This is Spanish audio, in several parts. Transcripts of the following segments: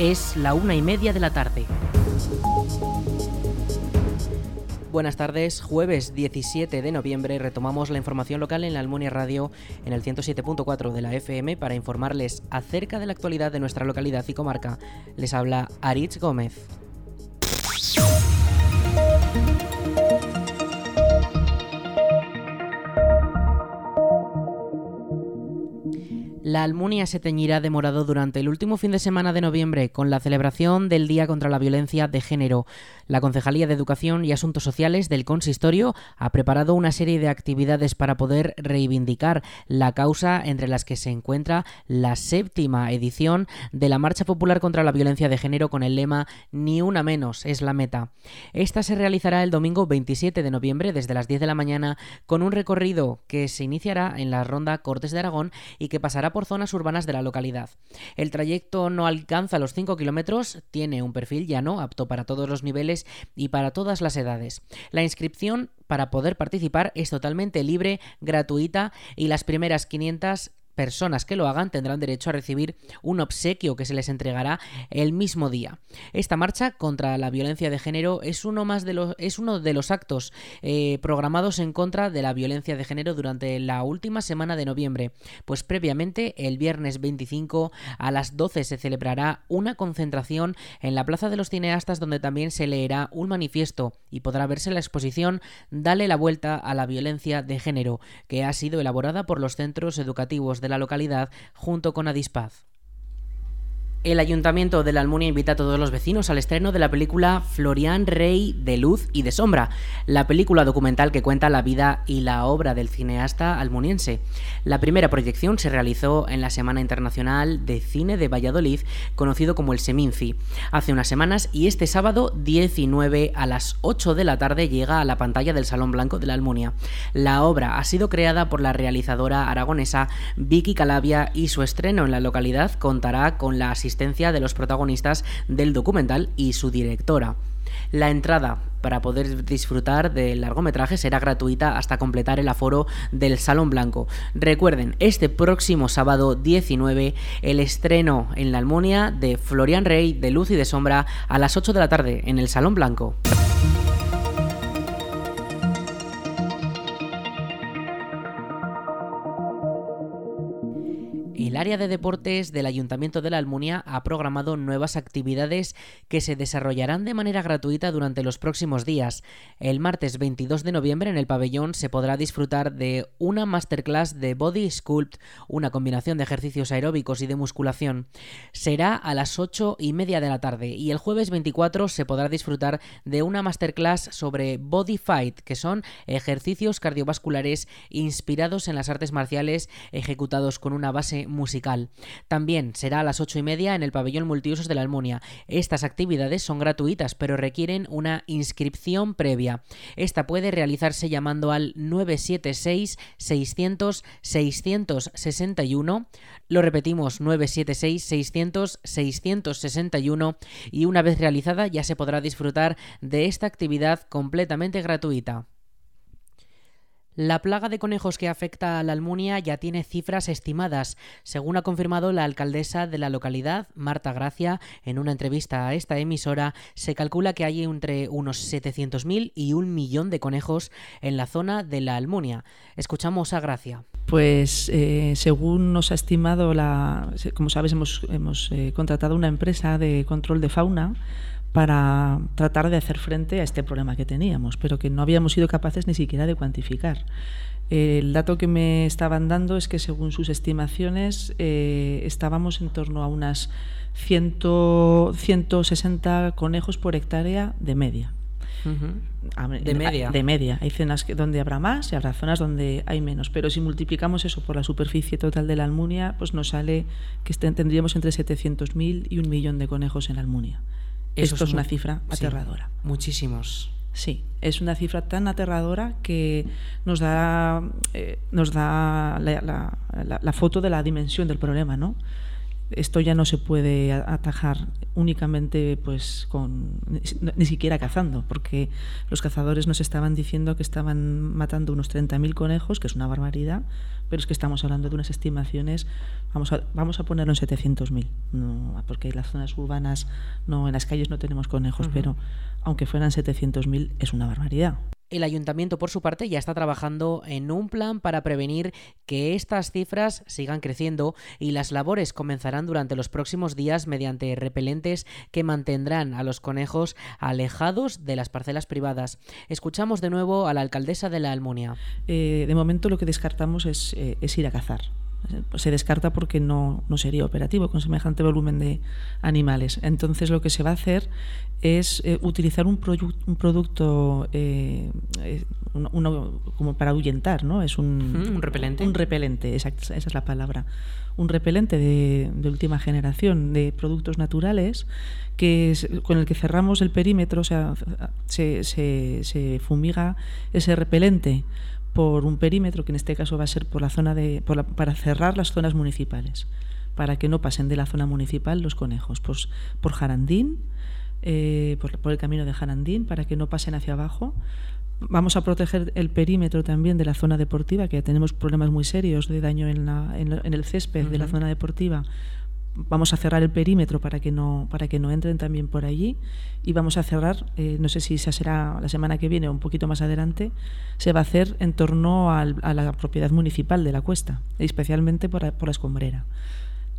Es la una y media de la tarde. Buenas tardes, jueves 17 de noviembre retomamos la información local en la Almunia Radio en el 107.4 de la FM para informarles acerca de la actualidad de nuestra localidad y comarca. Les habla Aritz Gómez. La Almunia se teñirá de morado durante el último fin de semana de noviembre con la celebración del Día contra la Violencia de Género. La Concejalía de Educación y Asuntos Sociales del Consistorio ha preparado una serie de actividades para poder reivindicar la causa entre las que se encuentra la séptima edición de la Marcha Popular contra la Violencia de Género con el lema Ni una menos es la meta. Esta se realizará el domingo 27 de noviembre desde las 10 de la mañana con un recorrido que se iniciará en la ronda Cortes de Aragón y que pasará por zonas urbanas de la localidad. El trayecto no alcanza los 5 kilómetros, tiene un perfil llano, apto para todos los niveles y para todas las edades. La inscripción para poder participar es totalmente libre, gratuita y las primeras 500 personas que lo hagan tendrán derecho a recibir un obsequio que se les entregará el mismo día. Esta marcha contra la violencia de género es uno, más de los, es uno de los actos eh, programados en contra de la violencia de género durante la última semana de noviembre, pues previamente el viernes 25 a las 12 se celebrará una concentración en la Plaza de los Cineastas donde también se leerá un manifiesto y podrá verse la exposición Dale la vuelta a la violencia de género, que ha sido elaborada por los centros educativos de la localidad junto con Adispaz. El Ayuntamiento de la Almunia invita a todos los vecinos al estreno de la película Florian Rey de Luz y de Sombra, la película documental que cuenta la vida y la obra del cineasta almuniense. La primera proyección se realizó en la Semana Internacional de Cine de Valladolid, conocido como el Seminci, hace unas semanas y este sábado 19 a las 8 de la tarde llega a la pantalla del Salón Blanco de la Almunia. La obra ha sido creada por la realizadora aragonesa Vicky Calavia y su estreno en la localidad contará con la asistencia de los protagonistas del documental y su directora. La entrada para poder disfrutar del largometraje será gratuita hasta completar el aforo del Salón Blanco. Recuerden, este próximo sábado 19, el estreno en la Almunia de Florian Rey de Luz y de Sombra a las 8 de la tarde en el Salón Blanco. Área de deportes del Ayuntamiento de la Almunia ha programado nuevas actividades que se desarrollarán de manera gratuita durante los próximos días. El martes 22 de noviembre en el pabellón se podrá disfrutar de una masterclass de Body Sculpt, una combinación de ejercicios aeróbicos y de musculación. Será a las 8 y media de la tarde y el jueves 24 se podrá disfrutar de una masterclass sobre Body Fight, que son ejercicios cardiovasculares inspirados en las artes marciales ejecutados con una base musical. También será a las ocho y media en el pabellón multiusos de la Almunia. Estas actividades son gratuitas, pero requieren una inscripción previa. Esta puede realizarse llamando al 976 600 661. Lo repetimos, 976 600 661 y una vez realizada ya se podrá disfrutar de esta actividad completamente gratuita. La plaga de conejos que afecta a la Almunia ya tiene cifras estimadas, según ha confirmado la alcaldesa de la localidad, Marta Gracia, en una entrevista a esta emisora, se calcula que hay entre unos 700.000 y un millón de conejos en la zona de la Almunia. Escuchamos a Gracia. Pues eh, según nos ha estimado la, como sabes, hemos, hemos eh, contratado una empresa de control de fauna para tratar de hacer frente a este problema que teníamos, pero que no habíamos sido capaces ni siquiera de cuantificar. El dato que me estaban dando es que según sus estimaciones eh, estábamos en torno a unas 100, 160 conejos por hectárea de media. De media. De media. Hay zonas donde habrá más y habrá zonas donde hay menos. Pero si multiplicamos eso por la superficie total de la Almunia, pues nos sale que tendríamos entre 700.000 y un millón de conejos en la Almunia. Esto es, una cifra aterradora. muchísimos. Sí, es una cifra tan aterradora que nos da, eh, nos da la, foto de la dimensión del problema, ¿no? Esto ya no se puede atajar únicamente pues con ni siquiera cazando, porque los cazadores nos estaban diciendo que estaban matando unos 30.000 conejos, que es una barbaridad, pero es que estamos hablando de unas estimaciones, vamos a, vamos a ponerlo en 700.000, no, porque en las zonas urbanas, no en las calles no tenemos conejos, pero aunque fueran 700.000 es una barbaridad. El ayuntamiento, por su parte, ya está trabajando en un plan para prevenir que estas cifras sigan creciendo y las labores comenzarán durante los próximos días mediante repelentes que mantendrán a los conejos alejados de las parcelas privadas. Escuchamos de nuevo a la alcaldesa de la Almunia. Eh, de momento lo que descartamos es, eh, es ir a cazar se descarta porque no, no, sería operativo con semejante volumen de animales. Entonces lo que se va a hacer es eh, utilizar un, un producto eh, eh, como para ahuyentar, ¿no? Es un, un repelente. Un repelente, esa es la palabra. Un repelente de, de última generación de productos naturales que con el que cerramos el perímetro, o sea, se, se, se fumiga ese repelente por un perímetro que en este caso va a ser por la zona de para cerrar las zonas municipales para que no pasen de la zona municipal los conejos pues por Jarandín eh, por, el camino de Jarandín para que no pasen hacia abajo. Vamos a proteger el perímetro también de la zona deportiva que ya tenemos problemas muy serios de daño en, la, en, el césped de la zona deportiva vamos a cerrar el perímetro para que no para que no entren también por allí y vamos a cerrar eh, no sé si esa será la semana que viene o un poquito más adelante se va a hacer en torno a la propiedad municipal de la cuesta especialmente por, por la escombrera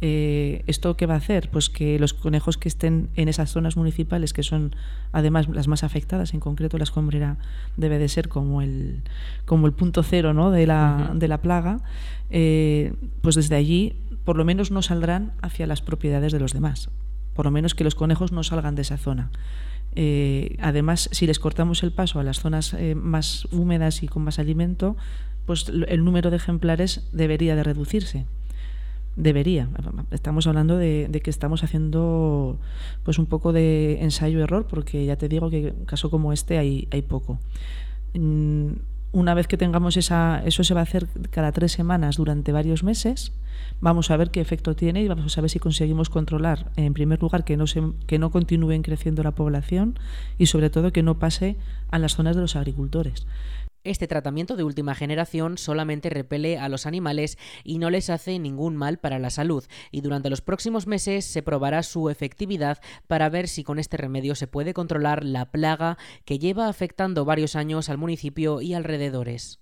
eh, ¿Esto qué va a hacer? Pues que los conejos que estén en esas zonas municipales, que son además las más afectadas, en concreto la escombrera debe de ser como el, como el punto cero ¿no? de, la, de la plaga, eh, pues desde allí por lo menos no saldrán hacia las propiedades de los demás. Por lo menos que los conejos no salgan de esa zona. Eh, además, si les cortamos el paso a las zonas eh, más húmedas y con más alimento, pues el número de ejemplares debería de reducirse. Debería. Estamos hablando de, que estamos haciendo pues un poco de ensayo-error, porque ya te digo que en caso como este hay, poco. Mm, una vez que tengamos esa, eso se va a hacer cada tres semanas durante varios meses, vamos a ver qué efecto tiene y vamos a ver si conseguimos controlar, en primer lugar, que no, se, que no continúen creciendo la población y sobre todo que no pase a las zonas de los agricultores. Este tratamiento de última generación solamente repele a los animales y no les hace ningún mal para la salud, y durante los próximos meses se probará su efectividad para ver si con este remedio se puede controlar la plaga que lleva afectando varios años al municipio y alrededores.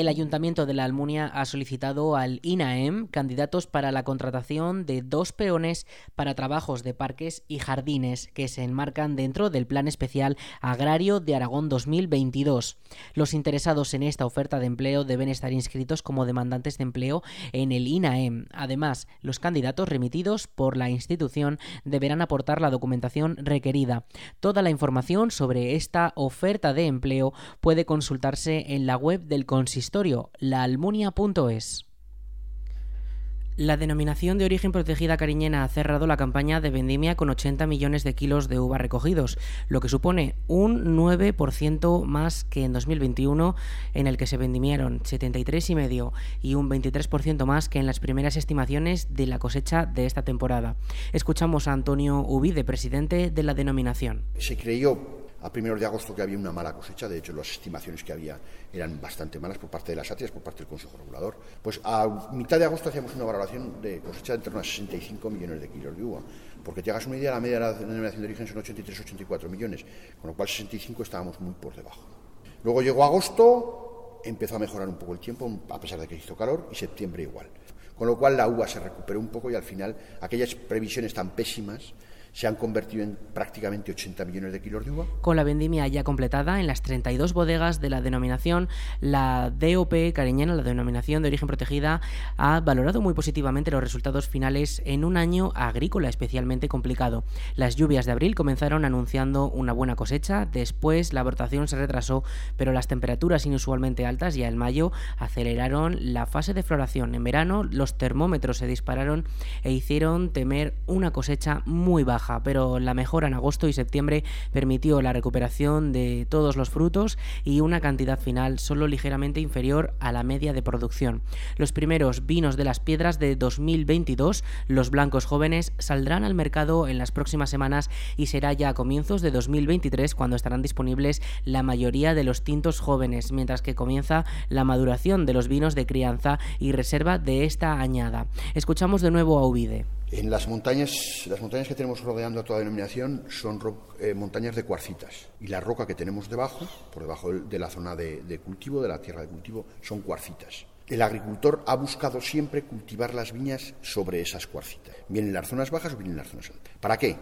El Ayuntamiento de la Almunia ha solicitado al INAEM candidatos para la contratación de dos peones para trabajos de parques y jardines que se enmarcan dentro del Plan Especial Agrario de Aragón 2022. Los interesados en esta oferta de empleo deben estar inscritos como demandantes de empleo en el INAEM. Además, los candidatos remitidos por la institución deberán aportar la documentación requerida. Toda la información sobre esta oferta de empleo puede consultarse en la web del consistorio laalmunia.es. La denominación de origen protegida cariñena ha cerrado la campaña de vendimia con 80 millones de kilos de uva recogidos, lo que supone un 9% más que en 2021, en el que se vendimieron 73,5 y un 23% más que en las primeras estimaciones de la cosecha de esta temporada. Escuchamos a Antonio Ubide, presidente de la denominación. Se creyó a primeros de agosto que había una mala cosecha, de hecho las estimaciones que había eran bastante malas por parte de las ATIAS, por parte del Consejo Regulador. Pues a mitad de agosto hacíamos una valoración de cosecha de entre unos 65 millones de kilos de uva, porque te hagas una idea, la media de la denominación de origen son 83-84 millones, con lo cual 65 estábamos muy por debajo. Luego llegó agosto, empezó a mejorar un poco el tiempo, a pesar de que hizo calor, y septiembre igual. Con lo cual la uva se recuperó un poco y al final aquellas previsiones tan pésimas se han convertido en prácticamente 80 millones de kilos de uva. Con la vendimia ya completada en las 32 bodegas de la denominación, la DOP cariñena, la denominación de origen protegida, ha valorado muy positivamente los resultados finales en un año agrícola especialmente complicado. Las lluvias de abril comenzaron anunciando una buena cosecha, después la abortación se retrasó, pero las temperaturas inusualmente altas ya en mayo aceleraron la fase de floración. En verano los termómetros se dispararon e hicieron temer una cosecha muy baja pero la mejora en agosto y septiembre permitió la recuperación de todos los frutos y una cantidad final solo ligeramente inferior a la media de producción. Los primeros vinos de las piedras de 2022, los blancos jóvenes, saldrán al mercado en las próximas semanas y será ya a comienzos de 2023 cuando estarán disponibles la mayoría de los tintos jóvenes, mientras que comienza la maduración de los vinos de crianza y reserva de esta añada. Escuchamos de nuevo a Uvide. En las montañas, las montañas que tenemos rodeando a toda denominación son eh, montañas de cuarcitas y la roca que tenemos debajo, por debajo de la zona de, cultivo, de la tierra de cultivo, son cuarcitas. El agricultor ha buscado siempre cultivar las viñas sobre esas cuarcitas, bien en las zonas bajas o bien en las zonas altas. ¿Para qué?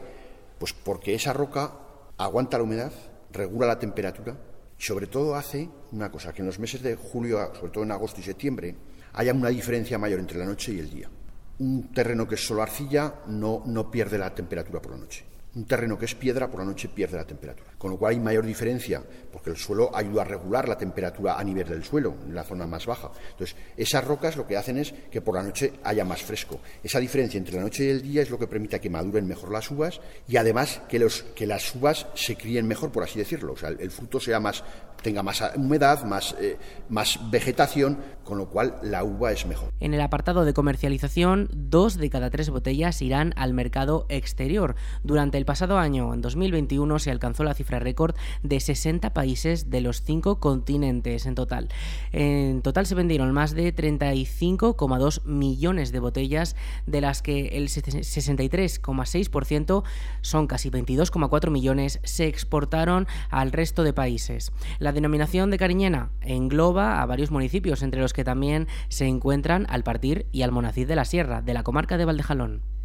Pues porque esa roca aguanta la humedad, regula la temperatura y sobre todo hace una cosa, que en los meses de julio, sobre todo en agosto y septiembre, haya una diferencia mayor entre la noche y el día. Un terreno que es solo arcilla no, no pierde la temperatura por la noche. Un terreno que es piedra por la noche pierde la temperatura. Con lo cual hay mayor diferencia, porque el suelo ayuda a regular la temperatura a nivel del suelo, en la zona más baja. Entonces, esas rocas lo que hacen es que por la noche haya más fresco. Esa diferencia entre la noche y el día es lo que permite que maduren mejor las uvas y además que, los, que las uvas se críen mejor, por así decirlo. O sea, el, fruto sea más, tenga más humedad, más, eh, más vegetación, con lo cual la uva es mejor. En el apartado de comercialización, dos de cada tres botellas irán al mercado exterior. Durante el pasado año, en 2021, se alcanzó la cifra récord de 60 países de los cinco continentes en total. En total se vendieron más de 35,2 millones de botellas, de las que el 63,6% son casi 22,4 millones, se exportaron al resto de países. La denominación de Cariñena engloba a varios municipios, entre los que también se encuentran Alpartir y Almonacid de la Sierra, de la comarca de Valdejalón.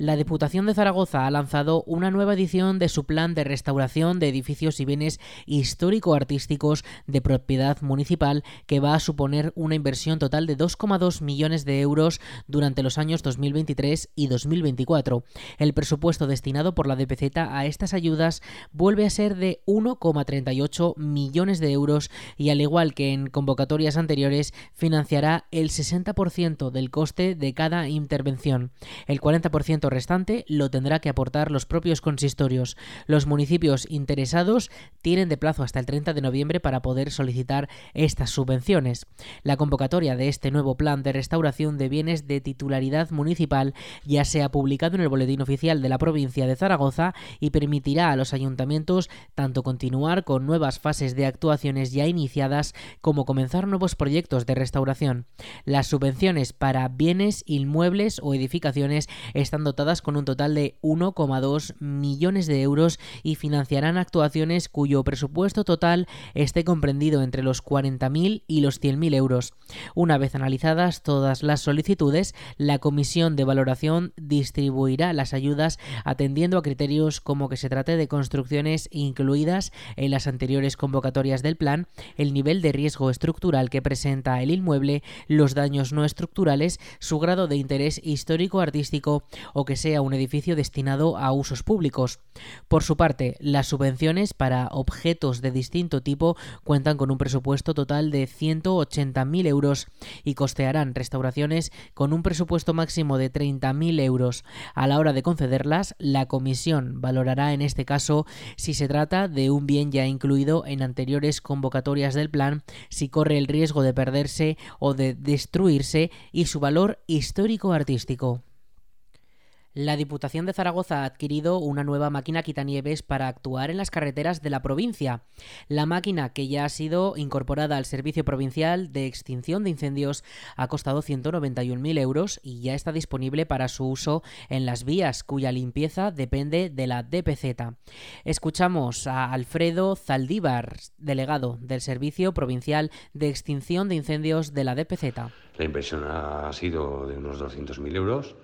La Diputación de Zaragoza ha lanzado una nueva edición de su plan de restauración de edificios y bienes histórico-artísticos de propiedad municipal que va a suponer una inversión total de 2,2 millones de euros durante los años 2023 y 2024. El presupuesto destinado por la DPZ a estas ayudas vuelve a ser de 1,38 millones de euros y al igual que en convocatorias anteriores financiará el 60% del coste de cada intervención. El 40% restante lo tendrá que aportar los propios consistorios. Los municipios interesados tienen de plazo hasta el 30 de noviembre para poder solicitar estas subvenciones. La convocatoria de este nuevo plan de restauración de bienes de titularidad municipal ya se ha publicado en el Boletín Oficial de la provincia de Zaragoza y permitirá a los ayuntamientos tanto continuar con nuevas fases de actuaciones ya iniciadas como comenzar nuevos proyectos de restauración. Las subvenciones para bienes inmuebles o edificaciones están con un total de 1,2 millones de euros y financiarán actuaciones cuyo presupuesto total esté comprendido entre los 40.000 y los 100.000 euros. Una vez analizadas todas las solicitudes, la Comisión de Valoración distribuirá las ayudas atendiendo a criterios como que se trate de construcciones incluidas en las anteriores convocatorias del plan, el nivel de riesgo estructural que presenta el inmueble, los daños no estructurales, su grado de interés histórico-artístico o que sea un edificio destinado a usos públicos. Por su parte, las subvenciones para objetos de distinto tipo cuentan con un presupuesto total de 180.000 euros y costearán restauraciones con un presupuesto máximo de 30.000 euros. A la hora de concederlas, la comisión valorará en este caso si se trata de un bien ya incluido en anteriores convocatorias del plan, si corre el riesgo de perderse o de destruirse y su valor histórico-artístico. La Diputación de Zaragoza ha adquirido una nueva máquina quitanieves para actuar en las carreteras de la provincia. La máquina, que ya ha sido incorporada al Servicio Provincial de Extinción de Incendios, ha costado 191.000 euros y ya está disponible para su uso en las vías, cuya limpieza depende de la DPZ. Escuchamos a Alfredo Zaldívar, delegado del Servicio Provincial de Extinción de Incendios de la DPZ. La inversión ha sido de unos 200.000 euros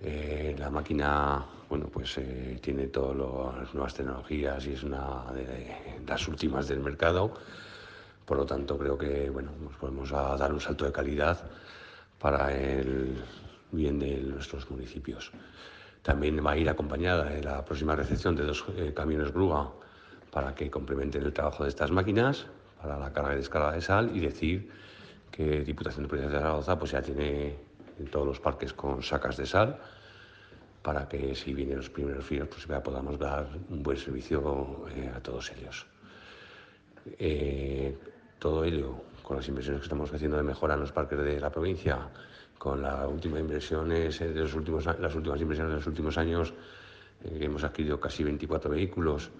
eh, la máquina, bueno, pues eh, tiene todas las nuevas tecnologías y es una de las últimas del mercado. Por lo tanto, creo que bueno, nos podemos a dar un salto de calidad para el bien de nuestros municipios. También va a ir acompañada de la próxima recepción de dos eh, camiones grúa para que complementen el trabajo de estas máquinas, para la carga y descarga de sal y decir que Diputación de Provincia de Zaragoza pues ya tiene en todos los parques con sacas de sal para que si vienen los primeros fríos pues ya podamos dar un buen servicio eh, a todos ellos. Eh, todo ello con las inversiones que estamos haciendo de mejora en los parques de la provincia, con las últimas inversiones de los últimos, las últimas inversiones de los últimos años, eh, hemos adquirido casi 24 vehículos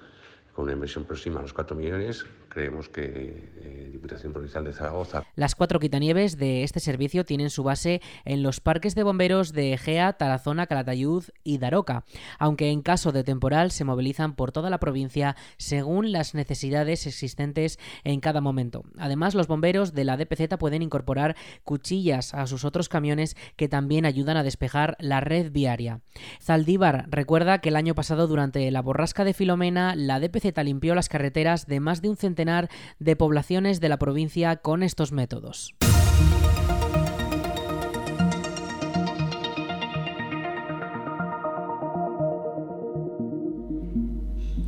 con una inversión próxima a los 4 millones, creemos que eh, Diputación Provincial de Zaragoza. Las cuatro quitanieves de este servicio tienen su base en los parques de bomberos de Egea, Tarazona, Calatayud y Daroca, aunque en caso de temporal se movilizan por toda la provincia según las necesidades existentes en cada momento. Además, los bomberos de la DPZ pueden incorporar cuchillas a sus otros camiones que también ayudan a despejar la red viaria. Zaldívar recuerda que el año pasado durante la borrasca de Filomena la DPZ limpió las carreteras de más de un centenar de poblaciones de la provincia con estos métodos.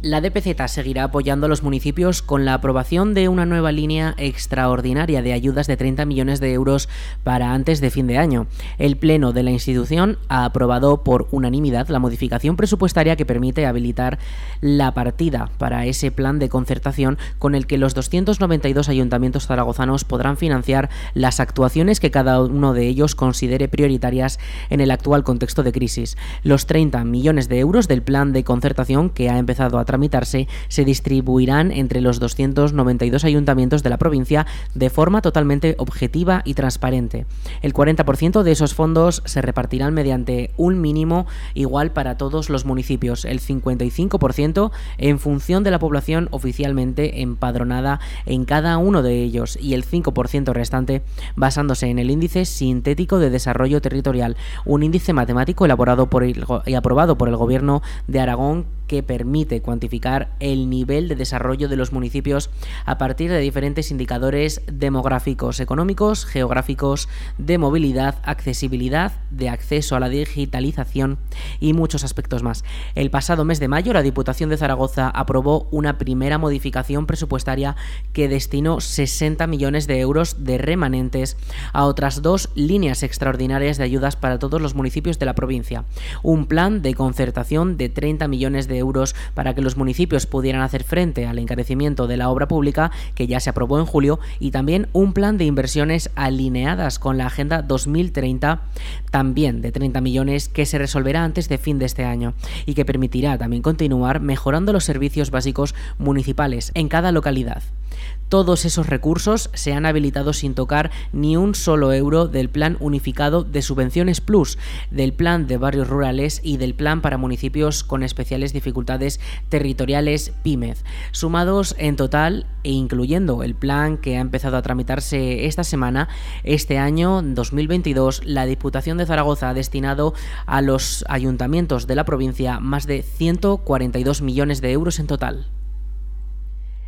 La DPZ seguirá apoyando a los municipios con la aprobación de una nueva línea extraordinaria de ayudas de 30 millones de euros para antes de fin de año. El Pleno de la institución ha aprobado por unanimidad la modificación presupuestaria que permite habilitar la partida para ese plan de concertación con el que los 292 ayuntamientos zaragozanos podrán financiar las actuaciones que cada uno de ellos considere prioritarias en el actual contexto de crisis. Los 30 millones de euros del plan de concertación que ha empezado a se distribuirán entre los 292 ayuntamientos de la provincia de forma totalmente objetiva y transparente. El 40% de esos fondos se repartirán mediante un mínimo igual para todos los municipios, el 55% en función de la población oficialmente empadronada en cada uno de ellos y el 5% restante basándose en el índice sintético de desarrollo territorial, un índice matemático elaborado por y aprobado por el gobierno de Aragón que permite cuantificar el nivel de desarrollo de los municipios a partir de diferentes indicadores demográficos, económicos, geográficos, de movilidad, accesibilidad, de acceso a la digitalización y muchos aspectos más. El pasado mes de mayo la Diputación de Zaragoza aprobó una primera modificación presupuestaria que destinó 60 millones de euros de remanentes a otras dos líneas extraordinarias de ayudas para todos los municipios de la provincia. Un plan de concertación de 30 millones de euros para que los municipios pudieran hacer frente al encarecimiento de la obra pública que ya se aprobó en julio y también un plan de inversiones alineadas con la Agenda 2030 también de 30 millones que se resolverá antes de fin de este año y que permitirá también continuar mejorando los servicios básicos municipales en cada localidad. Todos esos recursos se han habilitado sin tocar ni un solo euro del Plan Unificado de Subvenciones Plus, del Plan de Barrios Rurales y del Plan para Municipios con Especiales Dificultades Territoriales PYMED, sumados en total e incluyendo el plan que ha empezado a tramitarse esta semana, este año 2022 la Diputación de Zaragoza ha destinado a los ayuntamientos de la provincia más de 142 millones de euros en total.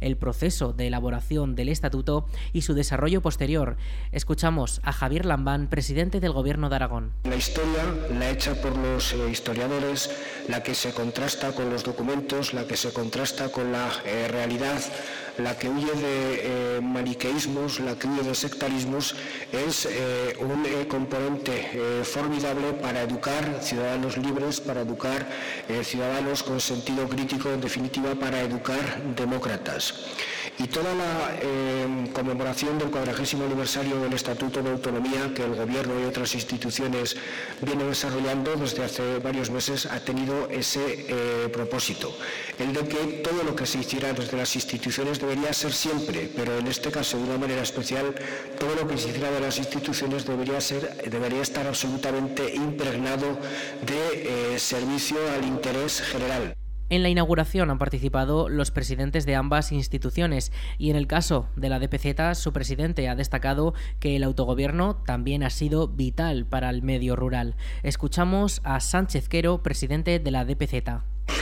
el proceso de elaboración del estatuto y su desarrollo posterior. Escuchamos a Javier Lambán, presidente del Gobierno de Aragón. La historia, la hecha por los eh, historiadores, la que se contrasta con los documentos, la que se contrasta con la eh, realidad, la que huye de eh, maniqueísmos, la que huye de sectarismos, es un componente formidable para educar ciudadanos libres, para educar ciudadanos con sentido crítico, en definitiva, para educar demócratas. Y toda la eh, conmemoración del cuadragésimo aniversario del Estatuto de Autonomía que el Gobierno y otras instituciones vienen desarrollando desde hace varios meses ha tenido ese eh, propósito, el de que todo lo que se hiciera desde las instituciones debería ser siempre, pero en este caso de una manera especial, todo lo que se hiciera de las instituciones debería, ser, debería estar absolutamente impregnado de eh, servicio al interés general. En la inauguración han participado los presidentes de ambas instituciones y en el caso de la DPZ su presidente ha destacado que el autogobierno también ha sido vital para el medio rural. Escuchamos a Sánchez Quero, presidente de la DPZ.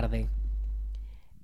tarde.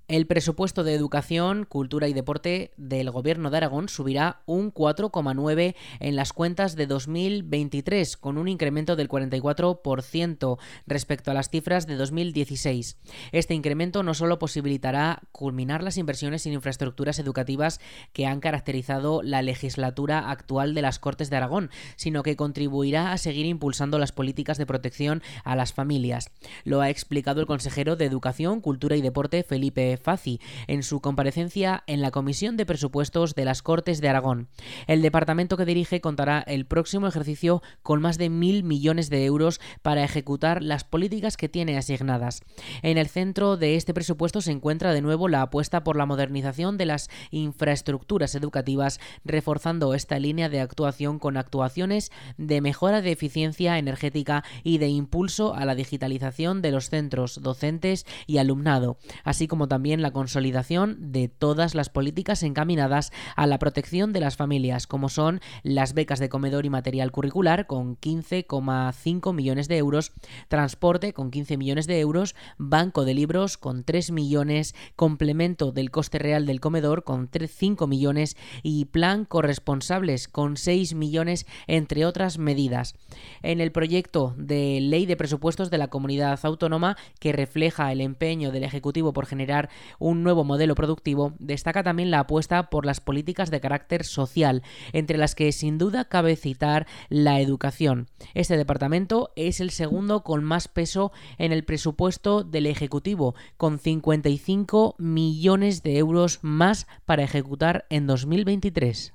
El presupuesto de educación, cultura y deporte del Gobierno de Aragón subirá un 4,9 en las cuentas de 2023, con un incremento del 44% respecto a las cifras de 2016. Este incremento no solo posibilitará culminar las inversiones en infraestructuras educativas que han caracterizado la legislatura actual de las Cortes de Aragón, sino que contribuirá a seguir impulsando las políticas de protección a las familias. Lo ha explicado el consejero de Educación, Cultura y Deporte, Felipe Faci en su comparecencia en la Comisión de Presupuestos de las Cortes de Aragón. El departamento que dirige contará el próximo ejercicio con más de mil millones de euros para ejecutar las políticas que tiene asignadas. En el centro de este presupuesto se encuentra de nuevo la apuesta por la modernización de las infraestructuras educativas, reforzando esta línea de actuación con actuaciones de mejora de eficiencia energética y de impulso a la digitalización de los centros docentes y alumnado, así como también también la consolidación de todas las políticas encaminadas a la protección de las familias, como son las becas de comedor y material curricular con 15,5 millones de euros, transporte con 15 millones de euros, banco de libros con 3 millones, complemento del coste real del comedor con 5 millones y plan corresponsables con 6 millones, entre otras medidas. En el proyecto de ley de presupuestos de la comunidad autónoma que refleja el empeño del Ejecutivo por generar un nuevo modelo productivo, destaca también la apuesta por las políticas de carácter social, entre las que sin duda cabe citar la educación. Este departamento es el segundo con más peso en el presupuesto del Ejecutivo, con 55 millones de euros más para ejecutar en 2023.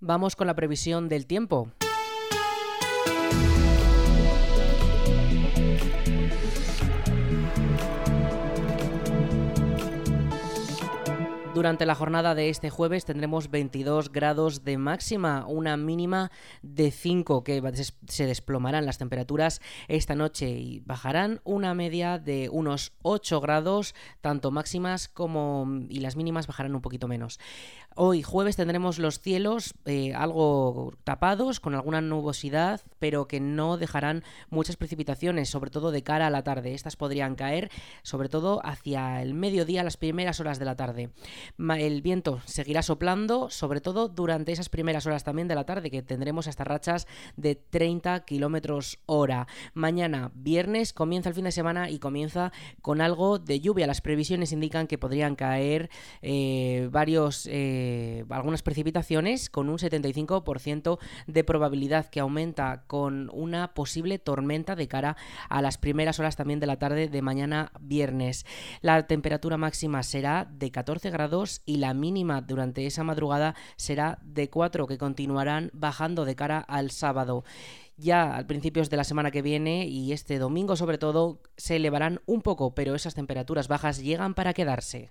Vamos con la previsión del tiempo. Durante la jornada de este jueves tendremos 22 grados de máxima, una mínima de 5 que se desplomarán las temperaturas esta noche y bajarán una media de unos 8 grados, tanto máximas como y las mínimas bajarán un poquito menos. Hoy jueves tendremos los cielos eh, algo tapados, con alguna nubosidad, pero que no dejarán muchas precipitaciones, sobre todo de cara a la tarde. Estas podrían caer, sobre todo hacia el mediodía, las primeras horas de la tarde. El viento seguirá soplando, sobre todo durante esas primeras horas también de la tarde, que tendremos hasta rachas de 30 kilómetros hora. Mañana, viernes, comienza el fin de semana y comienza con algo de lluvia. Las previsiones indican que podrían caer eh, varios. Eh, algunas precipitaciones con un 75% de probabilidad que aumenta con una posible tormenta de cara a las primeras horas también de la tarde de mañana viernes. La temperatura máxima será de 14 grados y la mínima durante esa madrugada será de 4 que continuarán bajando de cara al sábado ya al principios de la semana que viene y este domingo sobre todo se elevarán un poco, pero esas temperaturas bajas llegan para quedarse.